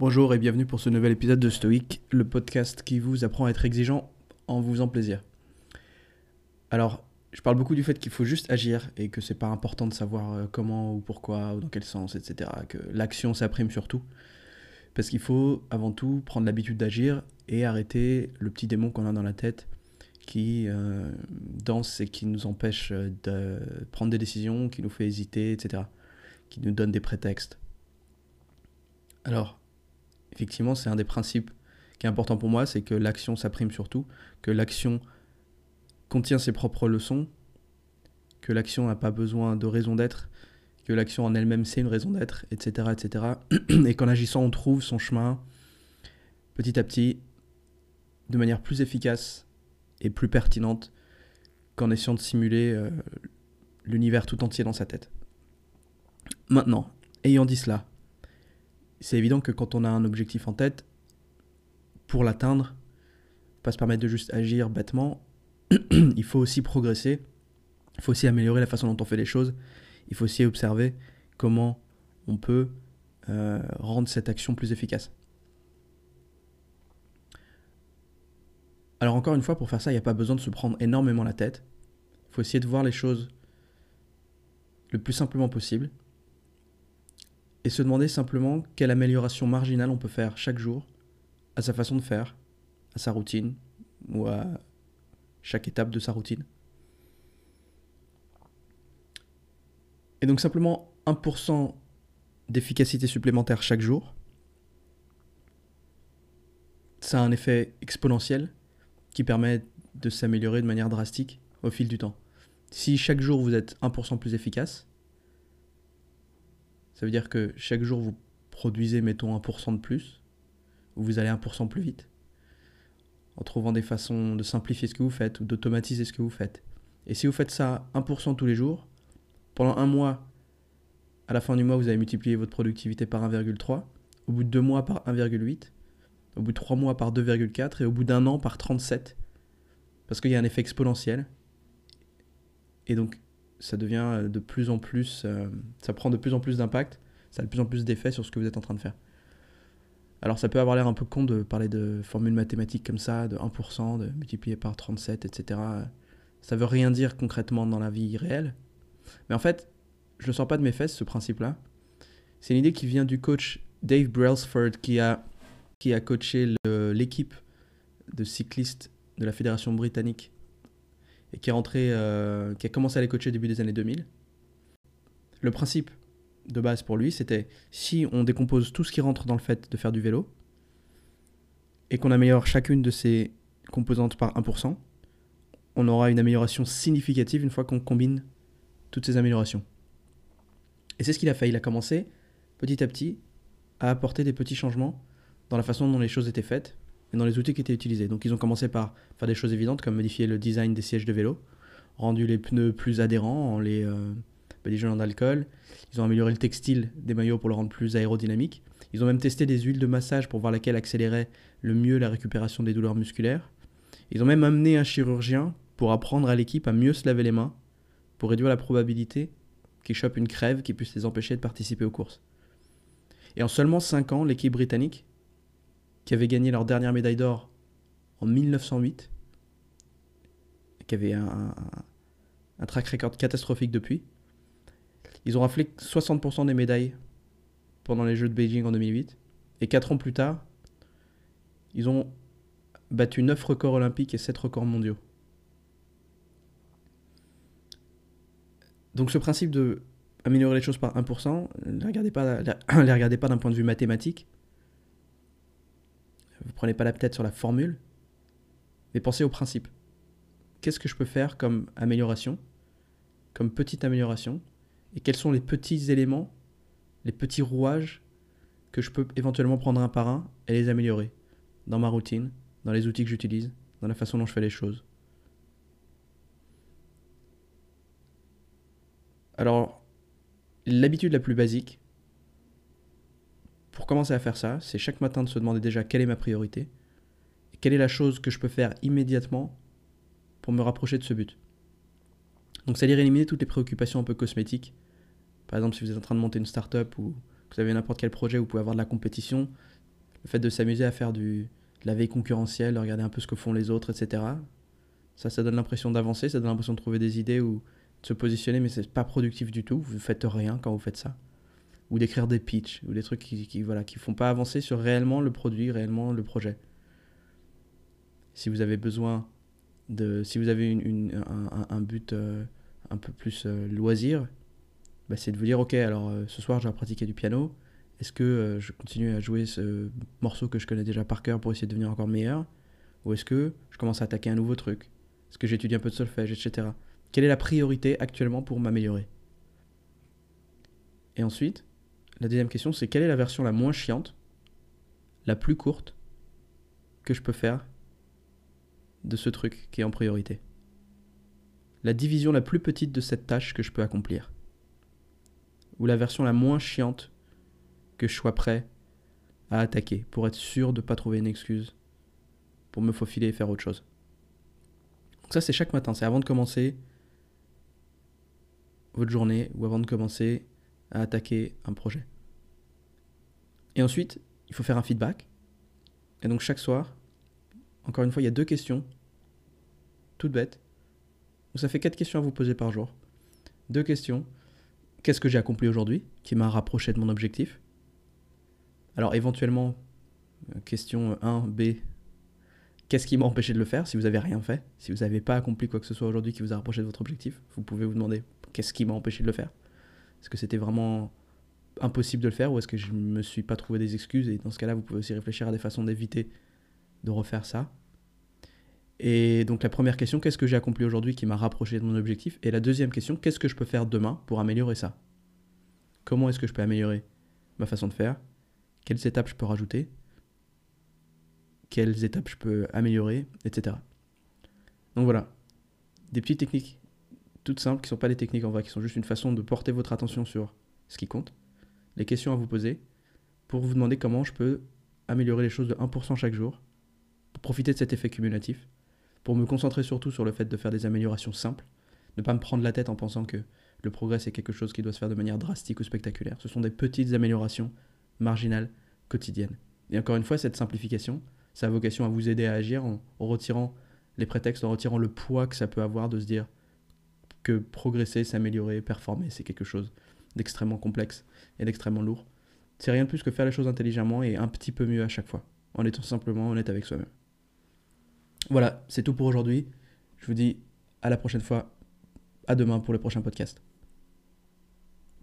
Bonjour et bienvenue pour ce nouvel épisode de Stoic, le podcast qui vous apprend à être exigeant en vous faisant plaisir. Alors, je parle beaucoup du fait qu'il faut juste agir et que c'est pas important de savoir euh, comment ou pourquoi ou dans quel sens, etc. Que l'action s'apprime surtout. Parce qu'il faut avant tout prendre l'habitude d'agir et arrêter le petit démon qu'on a dans la tête qui euh, danse et qui nous empêche euh, de prendre des décisions, qui nous fait hésiter, etc. Qui nous donne des prétextes. Alors, effectivement, c'est un des principes qui est important pour moi, c'est que l'action s'apprime surtout, que l'action contient ses propres leçons, que l'action n'a pas besoin de raison d'être, que l'action en elle-même c'est une raison d'être, etc., etc. Et qu'en agissant, on trouve son chemin petit à petit, de manière plus efficace et plus pertinente qu'en essayant de simuler euh, l'univers tout entier dans sa tête. Maintenant, ayant dit cela, c'est évident que quand on a un objectif en tête, pour l'atteindre, pas se permettre de juste agir bêtement, il faut aussi progresser, il faut aussi améliorer la façon dont on fait les choses, il faut aussi observer comment on peut euh, rendre cette action plus efficace. Alors encore une fois, pour faire ça, il n'y a pas besoin de se prendre énormément la tête. Il faut essayer de voir les choses le plus simplement possible et se demander simplement quelle amélioration marginale on peut faire chaque jour à sa façon de faire, à sa routine ou à chaque étape de sa routine. Et donc simplement 1% d'efficacité supplémentaire chaque jour, ça a un effet exponentiel qui permet de s'améliorer de manière drastique au fil du temps. Si chaque jour vous êtes 1% plus efficace, ça veut dire que chaque jour, vous produisez, mettons, 1% de plus, ou vous allez 1% plus vite, en trouvant des façons de simplifier ce que vous faites ou d'automatiser ce que vous faites. Et si vous faites ça 1% tous les jours, pendant un mois, à la fin du mois, vous avez multiplié votre productivité par 1,3, au bout de deux mois par 1,8, au bout de trois mois par 2,4 et au bout d'un an par 37. Parce qu'il y a un effet exponentiel. Et donc, ça devient euh, de plus en plus, euh, ça prend de plus en plus d'impact, ça a de plus en plus d'effet sur ce que vous êtes en train de faire. Alors ça peut avoir l'air un peu con de parler de formules mathématiques comme ça, de 1%, de multiplier par 37, etc. Ça veut rien dire concrètement dans la vie réelle. Mais en fait, je ne sors pas de mes fesses ce principe-là. C'est une idée qui vient du coach Dave Brailsford qui a, qui a coaché l'équipe de cyclistes de la Fédération britannique et qui est rentré, euh, qui a commencé à les coacher au début des années 2000. Le principe de base pour lui, c'était si on décompose tout ce qui rentre dans le fait de faire du vélo et qu'on améliore chacune de ces composantes par 1%, on aura une amélioration significative une fois qu'on combine toutes ces améliorations. Et c'est ce qu'il a fait. Il a commencé petit à petit à apporter des petits changements dans la façon dont les choses étaient faites dans les outils qui étaient utilisés. Donc ils ont commencé par faire des choses évidentes comme modifier le design des sièges de vélo, rendu les pneus plus adhérents en les euh, d'alcool. Ils ont amélioré le textile des maillots pour le rendre plus aérodynamique. Ils ont même testé des huiles de massage pour voir laquelle accélérait le mieux la récupération des douleurs musculaires. Ils ont même amené un chirurgien pour apprendre à l'équipe à mieux se laver les mains, pour réduire la probabilité qu'ils chopent une crève qui puisse les empêcher de participer aux courses. Et en seulement 5 ans, l'équipe britannique qui avaient gagné leur dernière médaille d'or en 1908, qui avait un, track record catastrophique depuis. Ils ont raflé 60% des médailles pendant les Jeux de Beijing en 2008. Et 4 ans plus tard, ils ont battu 9 records olympiques et 7 records mondiaux. Donc ce principe de améliorer les choses par 1%, ne les regardez pas d'un point de vue mathématique, vous prenez pas la tête sur la formule, mais pensez au principe. Qu'est-ce que je peux faire comme amélioration, comme petite amélioration, et quels sont les petits éléments, les petits rouages que je peux éventuellement prendre un par un et les améliorer dans ma routine, dans les outils que j'utilise, dans la façon dont je fais les choses. Alors, l'habitude la plus basique, pour commencer à faire ça, c'est chaque matin de se demander déjà quelle est ma priorité et quelle est la chose que je peux faire immédiatement pour me rapprocher de ce but. Donc, c'est-à-dire éliminer toutes les préoccupations un peu cosmétiques. Par exemple, si vous êtes en train de monter une startup ou que vous avez n'importe quel projet, vous pouvez avoir de la compétition. le fait de s'amuser à faire du, de la veille concurrentielle, de regarder un peu ce que font les autres, etc. Ça, ça donne l'impression d'avancer, ça donne l'impression de trouver des idées ou de se positionner, mais c'est pas productif du tout. Vous faites rien quand vous faites ça. Ou d'écrire des pitchs, ou des trucs qui, qui, voilà, qui font pas avancer sur réellement le produit, réellement le projet. Si vous avez besoin de. Si vous avez une, un, but euh, un peu plus euh, loisir, bah, c'est de vous dire ok, alors euh, ce soir je vais pratiquer du piano. Est-ce que je continue à jouer ce morceau que je connais déjà par cœur pour essayer de devenir encore meilleur? Ou est-ce que je commence à attaquer un nouveau truc? Est-ce que j'étudie un peu de solfège, etc. Quelle est la priorité actuellement pour m'améliorer? Et ensuite, la deuxième question, c'est quelle est la version la moins chiante, la plus courte, que je peux faire de ce truc qui est en priorité? La division la plus petite de cette tâche que je peux accomplir? Ou la version la moins chiante que je sois prêt à attaquer pour être sûr de ne pas trouver une excuse pour me faufiler et faire autre chose? Donc ça c'est chaque matin, c'est avant de commencer votre journée ou avant de commencer à attaquer un projet. Et ensuite, il faut faire un feedback. Et donc chaque soir, encore une fois, il y a deux questions, toutes bêtes. Donc ça fait quatre questions à vous poser par jour. Deux questions. Qu'est-ce que j'ai accompli aujourd'hui qui m'a rapproché de mon objectif? Alors éventuellement, euh, question 1, B, qu'est-ce qui m'a empêché de le faire si vous n'avez rien fait? Si vous n'avez pas accompli quoi que ce soit aujourd'hui qui vous a rapproché de votre objectif, vous pouvez vous demander qu'est-ce qui m'a empêché de le faire? Est-ce que c'était vraiment impossible de le faire ou est-ce que je ne me suis pas trouvé des excuses? Et dans ce cas-là, vous pouvez aussi réfléchir à des façons d'éviter de refaire ça. Et donc la première question, qu'est-ce que j'ai accompli aujourd'hui qui m'a rapproché de mon objectif? Et la deuxième question, qu'est-ce que je peux faire demain pour améliorer ça? Comment est-ce que je peux améliorer ma façon de faire? Quelles étapes je peux rajouter? Quelles étapes je peux améliorer? Etc. Donc voilà, des petites techniques toutes simples qui ne sont pas des techniques en vrai, qui sont juste une façon de porter votre attention sur ce qui compte, les questions à vous poser, pour vous demander comment je peux améliorer les choses de 1% chaque jour, pour profiter de cet effet cumulatif, pour me concentrer surtout sur le fait de faire des améliorations simples, ne pas me prendre la tête en pensant que le progrès c'est quelque chose qui doit se faire de manière drastique ou spectaculaire. Ce sont des petites améliorations marginales, quotidiennes. Et encore une fois, cette simplification, ça a vocation à vous aider à agir en, en retirant les prétextes, en retirant le poids que ça peut avoir de se dire que progresser, s'améliorer, performer, c'est quelque chose d'extrêmement complexe et d'extrêmement lourd. C'est rien de plus que faire les choses intelligemment et un petit peu mieux à chaque fois, en étant simplement honnête avec soi-même. Voilà, c'est tout pour aujourd'hui. Je vous dis à la prochaine fois. À demain pour le prochain podcast.